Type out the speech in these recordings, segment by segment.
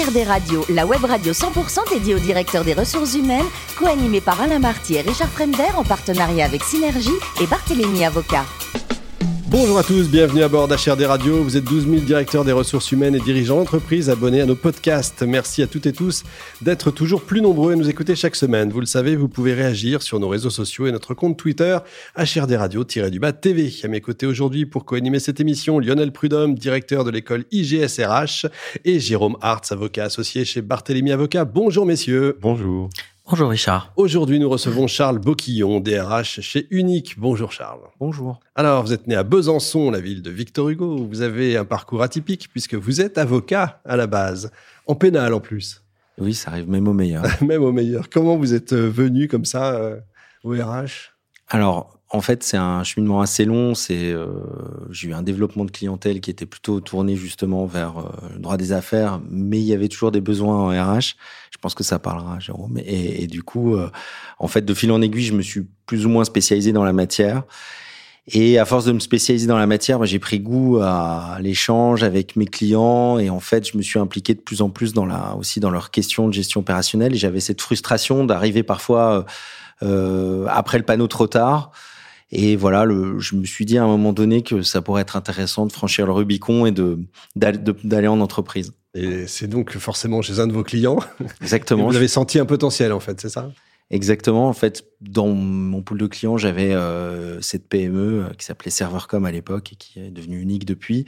HRD Radio, la web radio 100% dédiée aux directeurs des ressources humaines, co-animée par Alain Marty et Richard Fremder en partenariat avec Synergie et Barthélémy Avocat. Bonjour à tous, bienvenue à bord d'HRD Radio. Vous êtes 12 000 directeurs des ressources humaines et dirigeants d'entreprise abonnés à nos podcasts. Merci à toutes et tous d'être toujours plus nombreux à nous écouter chaque semaine. Vous le savez, vous pouvez réagir sur nos réseaux sociaux et notre compte Twitter HRD Radio-du-bas TV. À mes côtés aujourd'hui pour co-animer cette émission, Lionel Prudhomme, directeur de l'école IGSRH et Jérôme Hartz, avocat associé chez Barthélémy Avocat. Bonjour messieurs. Bonjour. Bonjour Richard. Aujourd'hui, nous recevons Charles Boquillon, DRH chez Unique. Bonjour Charles. Bonjour. Alors, vous êtes né à Besançon, la ville de Victor Hugo. Vous avez un parcours atypique puisque vous êtes avocat à la base, en pénal en plus. Oui, ça arrive même au meilleur. même au meilleur. Comment vous êtes euh, venu comme ça euh, au RH Alors, en fait, c'est un cheminement assez long. C'est, euh, j'ai eu un développement de clientèle qui était plutôt tourné justement vers euh, le droit des affaires, mais il y avait toujours des besoins en RH. Je pense que ça parlera, Jérôme. Et, et du coup, euh, en fait, de fil en aiguille, je me suis plus ou moins spécialisé dans la matière. Et à force de me spécialiser dans la matière, bah, j'ai pris goût à l'échange avec mes clients et en fait, je me suis impliqué de plus en plus dans la, aussi dans leurs questions de gestion opérationnelle. Et j'avais cette frustration d'arriver parfois euh, après le panneau trop tard et voilà, le, je me suis dit à un moment donné que ça pourrait être intéressant de franchir le Rubicon et de d'aller en entreprise. Et c'est donc forcément chez un de vos clients. Exactement. vous avez senti un potentiel en fait, c'est ça? Exactement. En fait, dans mon pool de clients, j'avais euh, cette PME euh, qui s'appelait Servercom à l'époque et qui est devenue unique depuis,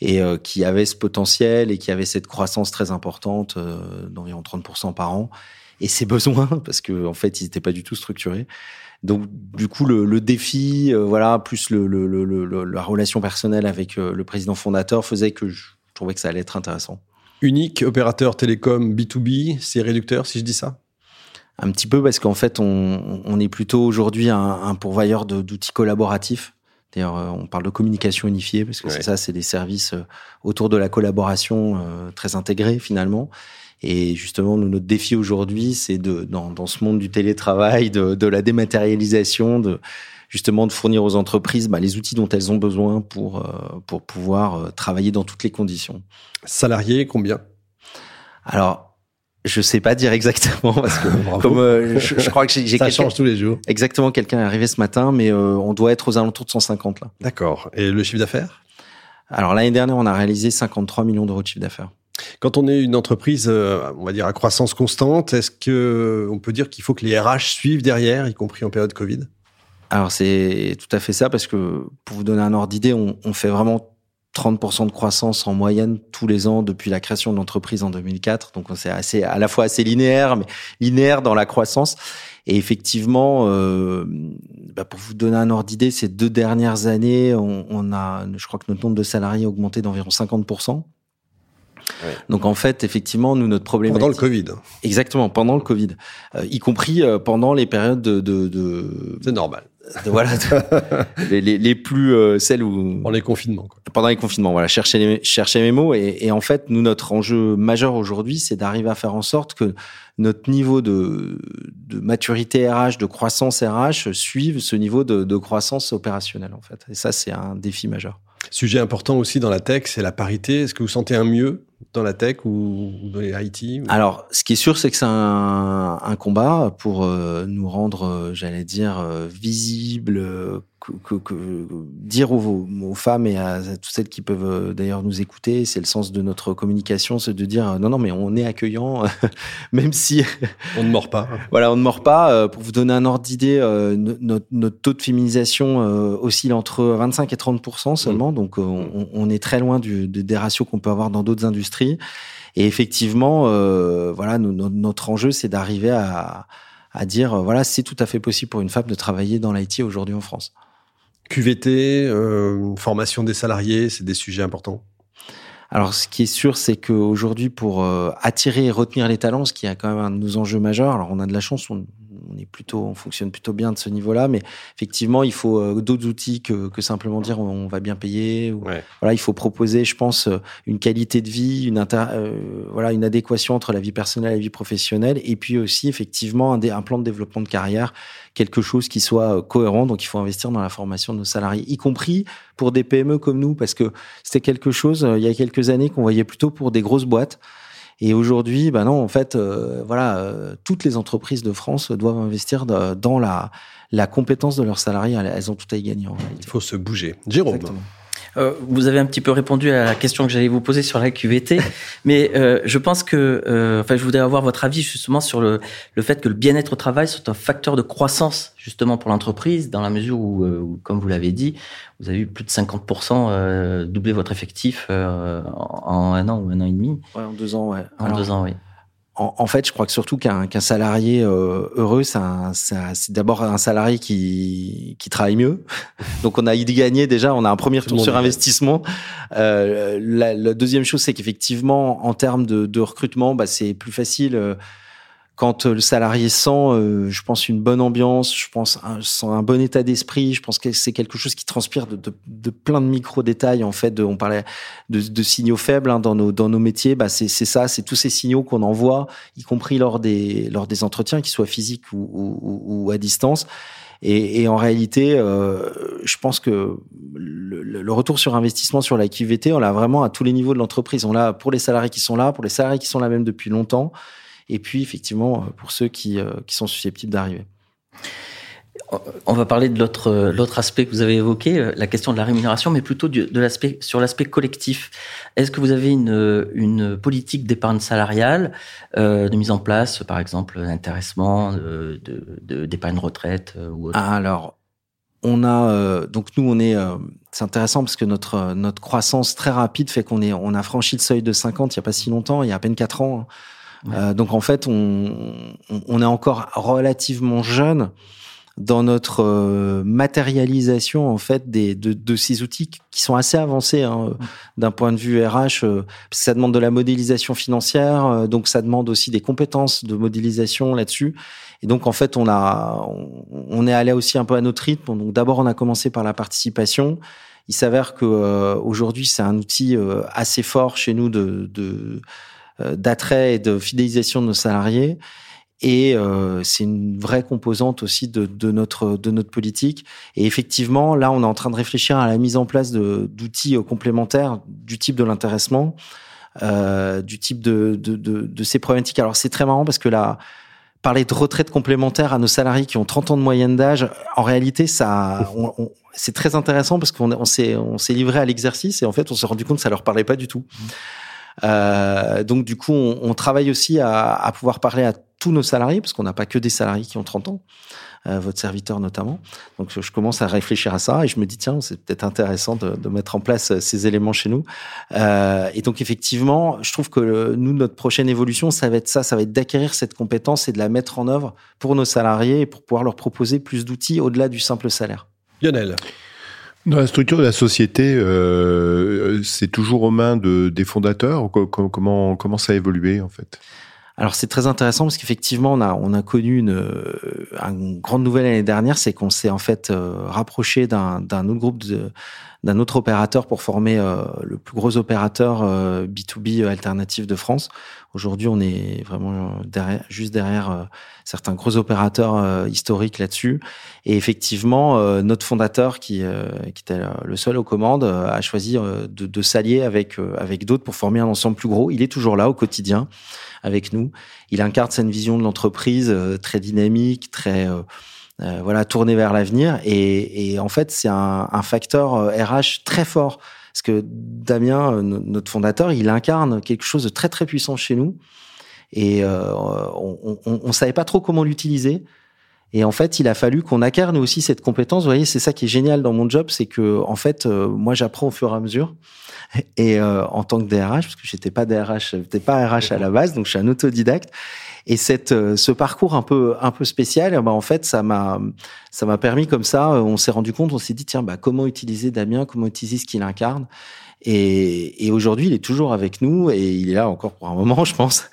et euh, qui avait ce potentiel et qui avait cette croissance très importante d'environ 30% par an, et ses besoins parce que en fait, ils n'étaient pas du tout structurés. Donc du coup le, défi, voilà, plus la relation personnelle avec le président fondateur faisait que je trouvais que ça allait être intéressant. Unique opérateur télécom B2B, c'est réducteur si je dis ça? Un petit peu parce qu'en fait on, on, est plutôt aujourd'hui un, un, pourvoyeur d'outils collaboratifs. D'ailleurs, euh, on parle de communication unifiée parce que ouais. c'est ça, c'est des services autour de la collaboration euh, très intégrés finalement. Et justement, nous, notre défi aujourd'hui, c'est de, dans, dans, ce monde du télétravail, de, de, la dématérialisation, de justement de fournir aux entreprises bah, les outils dont elles ont besoin pour, euh, pour pouvoir euh, travailler dans toutes les conditions. Salariés, combien? Alors, je sais pas dire exactement parce que comme euh, je, je, crois que j'ai ça change tous les jours. Exactement, quelqu'un est arrivé ce matin, mais euh, on doit être aux alentours de 150 là. D'accord. Et le chiffre d'affaires? Alors l'année dernière, on a réalisé 53 millions d'euros de chiffre d'affaires. Quand on est une entreprise, euh, on va dire à croissance constante, est-ce que on peut dire qu'il faut que les RH suivent derrière, y compris en période Covid? Alors c'est tout à fait ça, parce que pour vous donner un ordre d'idée, on, on, fait vraiment 30% de croissance en moyenne tous les ans depuis la création de l'entreprise en 2004. Donc c'est assez, à la fois assez linéaire, mais linéaire dans la croissance. Et effectivement, euh, bah pour vous donner un ordre d'idée, ces deux dernières années, on, on, a, je crois que notre nombre de salariés a augmenté d'environ 50%. Ouais. Donc en fait, effectivement, nous notre problème pendant le Covid. Exactement, pendant le Covid, euh, y compris euh, pendant les périodes de. de, de... C'est normal. Voilà, les, les, les, plus euh, celles où pendant les confinements. Quoi. Pendant les confinements, voilà, chercher les, chercher mes mots et, et en fait, nous notre enjeu majeur aujourd'hui, c'est d'arriver à faire en sorte que notre niveau de, de maturité RH, de croissance RH suive ce niveau de, de croissance opérationnelle en fait. Et ça, c'est un défi majeur. Sujet important aussi dans la tech, c'est la parité. Est-ce que vous sentez un mieux dans la tech ou. Alors, ce qui est sûr, c'est que c'est un, combat pour euh, nous rendre, euh, j'allais dire, euh, visibles, que, que, dire aux, aux, femmes et à, à, toutes celles qui peuvent euh, d'ailleurs nous écouter, c'est le sens de notre communication, c'est de dire non, non, mais on est accueillant, même si on ne mord pas. voilà, on ne mord pas. Pour vous donner un ordre d'idée, notre, notre, taux de féminisation oscille entre 25 et 30% seulement, mmh. donc on, on, est très loin du, des ratios qu'on peut avoir dans d'autres industries. Et effectivement, euh, voilà, notre enjeu, c'est d'arriver à, à dire, voilà, c'est tout à fait possible pour une femme de travailler dans l'IT aujourd'hui en France. QVT, euh, formation des salariés, c'est des sujets importants. Alors, ce qui est sûr, c'est qu'aujourd'hui, pour euh, attirer et retenir les talents, ce qui est quand même un de nos enjeux majeurs, alors on a de la chance, on, on est plutôt, on fonctionne plutôt bien de ce niveau-là, mais effectivement, il faut euh, d'autres outils que, que, simplement dire on va bien payer. Ou, ouais. Voilà, il faut proposer, je pense, une qualité de vie, une inter, euh, voilà, une adéquation entre la vie personnelle et la vie professionnelle, et puis aussi effectivement un, un plan de développement de carrière, quelque chose qui soit cohérent. Donc, il faut investir dans la formation de nos salariés, y compris pour des PME comme nous, parce que c'était quelque chose il y a quelques années qu'on voyait plutôt pour des grosses boîtes. Et aujourd'hui, bah non, en fait, voilà, toutes les entreprises de France doivent investir dans la, la compétence de leurs salariés. Elles ont tout à y gagner. Il faut se bouger. Jérôme. Euh, vous avez un petit peu répondu à la question que j'allais vous poser sur la QVT, mais euh, je pense que, euh, enfin, je voudrais avoir votre avis justement sur le, le fait que le bien-être au travail soit un facteur de croissance justement pour l'entreprise, dans la mesure où, euh, où comme vous l'avez dit, vous avez eu plus de 50% euh, doubler votre effectif euh, en un an ou un an et demi. Ouais, en deux ans, ouais. En deux ans, oui en, fait, je crois que surtout qu'un salarié euh, heureux, c'est d'abord un salarié qui, qui travaille mieux. Donc, on a gagné déjà. On a un premier retour sur investissement. Euh, la, deuxième chose, c'est qu'effectivement, en termes de, de recrutement, bah, c'est plus facile. Quand euh, le salarié sent, euh, je pense, une bonne ambiance, je pense un, sent un bon état d'esprit, je pense que c'est quelque chose qui transpire de, plein de micro-détails. En fait, on parlait de, signaux faibles hein, dans, nos, métiers. Bah, c'est ça, c'est tous ces signaux qu'on envoie, y compris lors des, entretiens, qu'ils soient physiques ou, à distance. Et, et en réalité, euh, je pense que le, le, retour sur investissement sur la QVT, on l'a vraiment à tous les niveaux de l'entreprise. On l'a pour les salariés qui sont là, pour les salariés qui sont là même depuis longtemps et puis effectivement euh, pour ceux qui, euh, qui sont susceptibles d'arriver. On va parler de l'autre euh, l'autre aspect que vous avez évoqué, la question de la rémunération, mais plutôt de l'aspect sur l'aspect collectif. Est-ce que vous avez une, une politique d'épargne salariale euh, de mise en place, par exemple d'intéressement, de d'épargne de, retraite ou autre? Alors, on a euh, donc nous on est euh, c'est intéressant parce que notre notre croissance très rapide fait qu'on est on a franchi le seuil de 50 il y a pas si longtemps, il y a à peine 4 ans. Hein. Euh, donc en fait, on, on, est encore relativement jeune dans notre euh, matérialisation en fait des, de, de, ces outils qui sont assez avancés hein, d'un point de vue RH. Euh, ça demande de la modélisation financière, euh, donc ça demande aussi des compétences de modélisation là-dessus. Et donc en fait, on a, on, est allé aussi un peu à notre rythme. Donc d'abord, on a commencé par la participation. Il s'avère que aujourd'hui, c'est un outil assez fort chez nous de, de euh, d'attrait et de fidélisation de nos salariés. Et euh, c'est une vraie composante aussi de, de, notre de notre politique. Et effectivement, là, on est en train de réfléchir à la mise en place d'outils euh, complémentaires du type de l'intéressement, euh, du type de, de, de, de, ces problématiques. Alors c'est très marrant parce que là, parler de retraite complémentaire à nos salariés qui ont 30 ans de moyenne d'âge, en réalité, ça, on, c'est très intéressant parce qu'on on s'est on s'est livré à l'exercice et en fait, on s'est rendu compte que ça leur parlait pas du tout. Mmh. Euh, donc du coup, on, travaille aussi à, pouvoir parler à tous nos salariés, parce qu'on n'a pas que des salariés qui ont 30 ans, euh, votre serviteur notamment. Donc je commence à réfléchir à ça et je me dis tiens, c'est peut-être intéressant de, mettre en place euh, ces éléments chez nous. Et donc effectivement, je trouve que nous, notre prochaine évolution, ça va être ça, ça va être d'acquérir cette compétence et de la mettre en œuvre pour nos salariés et pour pouvoir leur proposer plus d'outils au-delà du simple salaire. Lionel. Dans la structure de la société, euh, c'est toujours aux mains de, des fondateurs. Comment, comment ça a évolué en fait? Alors c'est très intéressant parce qu'effectivement on a on a connu une, une grande nouvelle l'année dernière, c'est qu'on s'est en fait euh, rapproché d'un d'un autre groupe de d'un autre opérateur pour former euh, le plus gros opérateur euh, B2B alternatif de France. Aujourd'hui, on est vraiment derrière, juste derrière euh, certains gros opérateurs euh, historiques là-dessus. Et effectivement, euh, notre fondateur, qui, qui était le seul aux commandes, a choisi de, de s'allier avec avec d'autres pour former un ensemble plus gros. Il est toujours là au quotidien avec nous. Il incarne cette vision de l'entreprise très dynamique, très euh, voilà, tourner vers l'avenir. Et, et, en fait, c'est un, un, facteur RH euh, très fort. Parce que Damien, euh, notre fondateur, il incarne quelque chose de très très puissant chez nous. Et euh, on, on savait pas trop comment l'utiliser. Et en fait, il a fallu qu'on incarne aussi cette compétence. Vous voyez, c'est ça qui est génial dans mon job, c'est que en fait, moi, j'apprends au fur et à mesure. Et euh, en tant que DRH, parce que j'étais pas DRH, j'étais pas RH à la base, donc je suis un autodidacte. Et cette, euh, ce parcours un peu, un peu spécial, bah, en fait, ça m'a, ça m'a permis comme ça. Euh, on s'est rendu compte, on s'est dit tiens, bah, comment utiliser Damien, comment utiliser ce qu'il incarne. Et, et aujourd'hui, il est toujours avec nous et il est là encore pour un moment, je pense.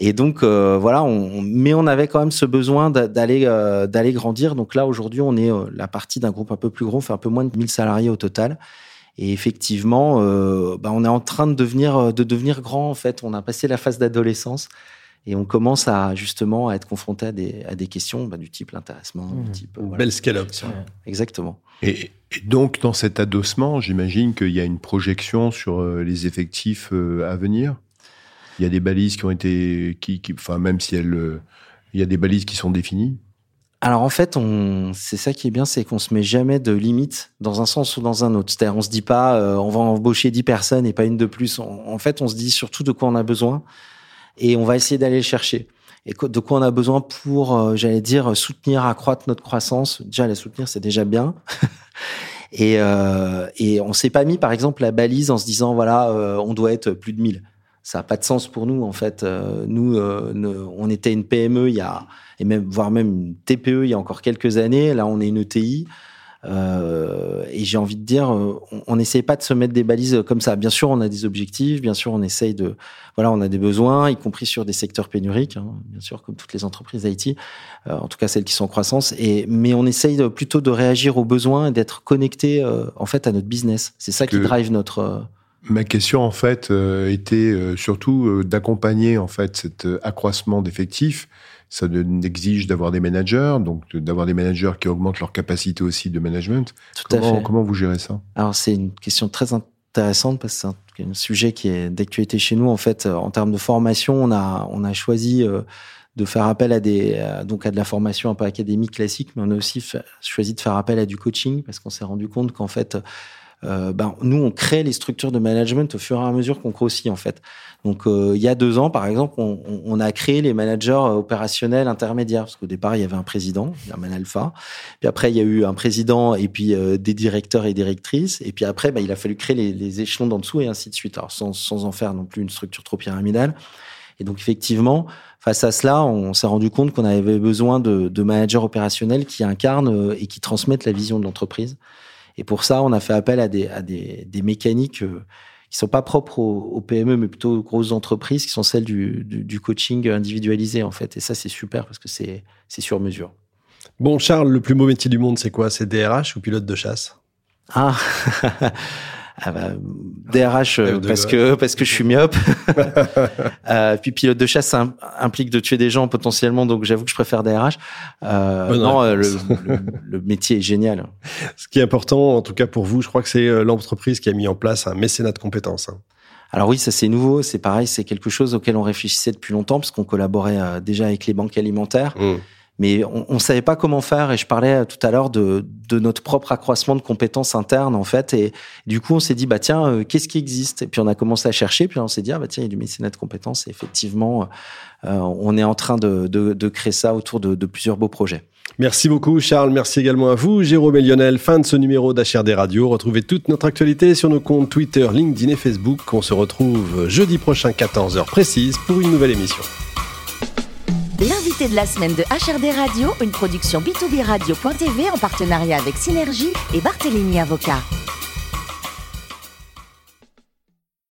Et donc euh, voilà, on, mais on avait quand même ce besoin d'aller d'aller grandir. Donc là, aujourd'hui, on est la partie d'un groupe un peu plus gros, on fait un peu moins de 1000 salariés au total. Et effectivement, euh, bah, on est en train de devenir de devenir grand. En fait, on a passé la phase d'adolescence et on commence à justement à être confronté à des, à des questions bah, du type l'intéressement, du mmh. type euh, voilà. belle scale-up. Exactement. Et, et, donc dans cet adossement, j'imagine qu'il y a une projection sur euh, les effectifs euh, à venir? Il y a des balises qui ont été, qui, qui enfin même si elles, euh, il y a des balises qui sont définies? Alors en fait, on, c'est ça qui est bien, c'est qu'on se met jamais de limite dans un sens ou dans un autre. C'est-à-dire, on se dit pas, euh, on va embaucher 10 personnes et pas une de plus. en fait, on se dit surtout de quoi on a besoin et on va essayer d'aller le chercher. Et de quoi on a besoin pour, euh, j'allais dire, soutenir, accroître notre croissance? Déjà, la soutenir, c'est déjà bien. et, euh, et on s'est pas mis, par exemple, la balise en se disant, voilà, euh, on doit être plus de 1000. Ça n'a pas de sens pour nous, en fait. Euh, nous, on était une PME il y a et même voire même une TPE il y a encore quelques années. Là, on est une ETI. Euh, et j'ai envie de dire, euh, on n'essaye pas de se mettre des balises comme ça. Bien sûr, on a des objectifs, bien sûr, on essaye de, voilà, on a des besoins, y compris sur des secteurs pénuriques, hein, bien sûr, comme toutes les entreprises IT, euh, en tout cas celles qui sont en croissance. Et mais on essaye plutôt de réagir aux besoins et d'être connecté, euh, en fait, à notre business. C'est ça qui drive notre. Euh, Ma question, en fait, était surtout d'accompagner en fait cet accroissement d'effectifs ça exige d'avoir des managers, donc d'avoir des managers qui augmentent leur capacité aussi de management. Tout comment, à fait. comment vous gérez ça? Alors c'est une question très intéressante parce que c'est un, sujet qui est d'actualité chez nous. En fait, euh, en termes de formation, on a on a choisi euh, de faire appel à des donc à de la formation un peu académique classique, mais on a aussi choisi de faire appel à du coaching parce qu'on s'est rendu compte qu'en fait euh, ben, nous, on crée les structures de management au fur et à mesure qu'on grossit, en fait. Donc, euh, il y a deux ans, par exemple, on, on, a créé les managers opérationnels intermédiaires, parce qu'au départ, il y avait un président, Herman Alpha. Puis après, il y a eu un président et puis euh, des directeurs et directrices. Et puis après, ben, il a fallu créer les, les échelons d'en dessous et ainsi de suite. Alors, sans, sans en faire non plus une structure trop pyramidale. Et donc, effectivement, face à cela, on s'est rendu compte qu'on avait besoin de, de managers opérationnels qui incarnent et qui transmettent la vision de l'entreprise. Et pour ça, on a fait appel à des, à des, des mécaniques euh, qui sont pas propres aux, PME, mais plutôt aux grosses entreprises, qui sont celles du, du, du coaching individualisé, en fait. Et ça, c'est super parce que c'est sur mesure. Bon, Charles, le plus beau métier du monde, c'est quoi? C'est DRH ou pilote de chasse? Ah Ah bah, DRH euh, parce que parce que je suis myope. euh, puis pilote de chasse ça implique de tuer des gens potentiellement, donc j'avoue que je préfère DRH. Euh, non, le, le, le, métier est génial. Ce qui est important, en tout cas pour vous, je crois que c'est l'entreprise qui a mis en place un mécénat de compétences. Hein. Alors oui, ça c'est nouveau, c'est pareil, c'est quelque chose auquel on réfléchissait depuis longtemps parce qu'on collaborait déjà avec les banques alimentaires. Mmh mais on ne savait pas comment faire. Et je parlais tout à l'heure de, notre propre accroissement de compétences internes, en fait. Et du coup, on s'est dit, bah tiens, euh, qu'est-ce qui existe? Et puis on a commencé à chercher, puis on s'est dit, ah bah tiens, il y a du mécénat de compétences. Et effectivement, euh, on est en train de, créer ça autour de, de, plusieurs beaux projets. Merci beaucoup, Charles. Merci également à vous, Jérôme et Lionel. Fin de ce numéro d'HRD Radio. Retrouvez toute notre actualité sur nos comptes Twitter, LinkedIn et Facebook. On se retrouve jeudi prochain, 14h précise, pour une nouvelle émission. L'invité de la semaine de HRD Radio, une production B2B Radio.tv en partenariat avec Synergie et Barthélémy Avocat.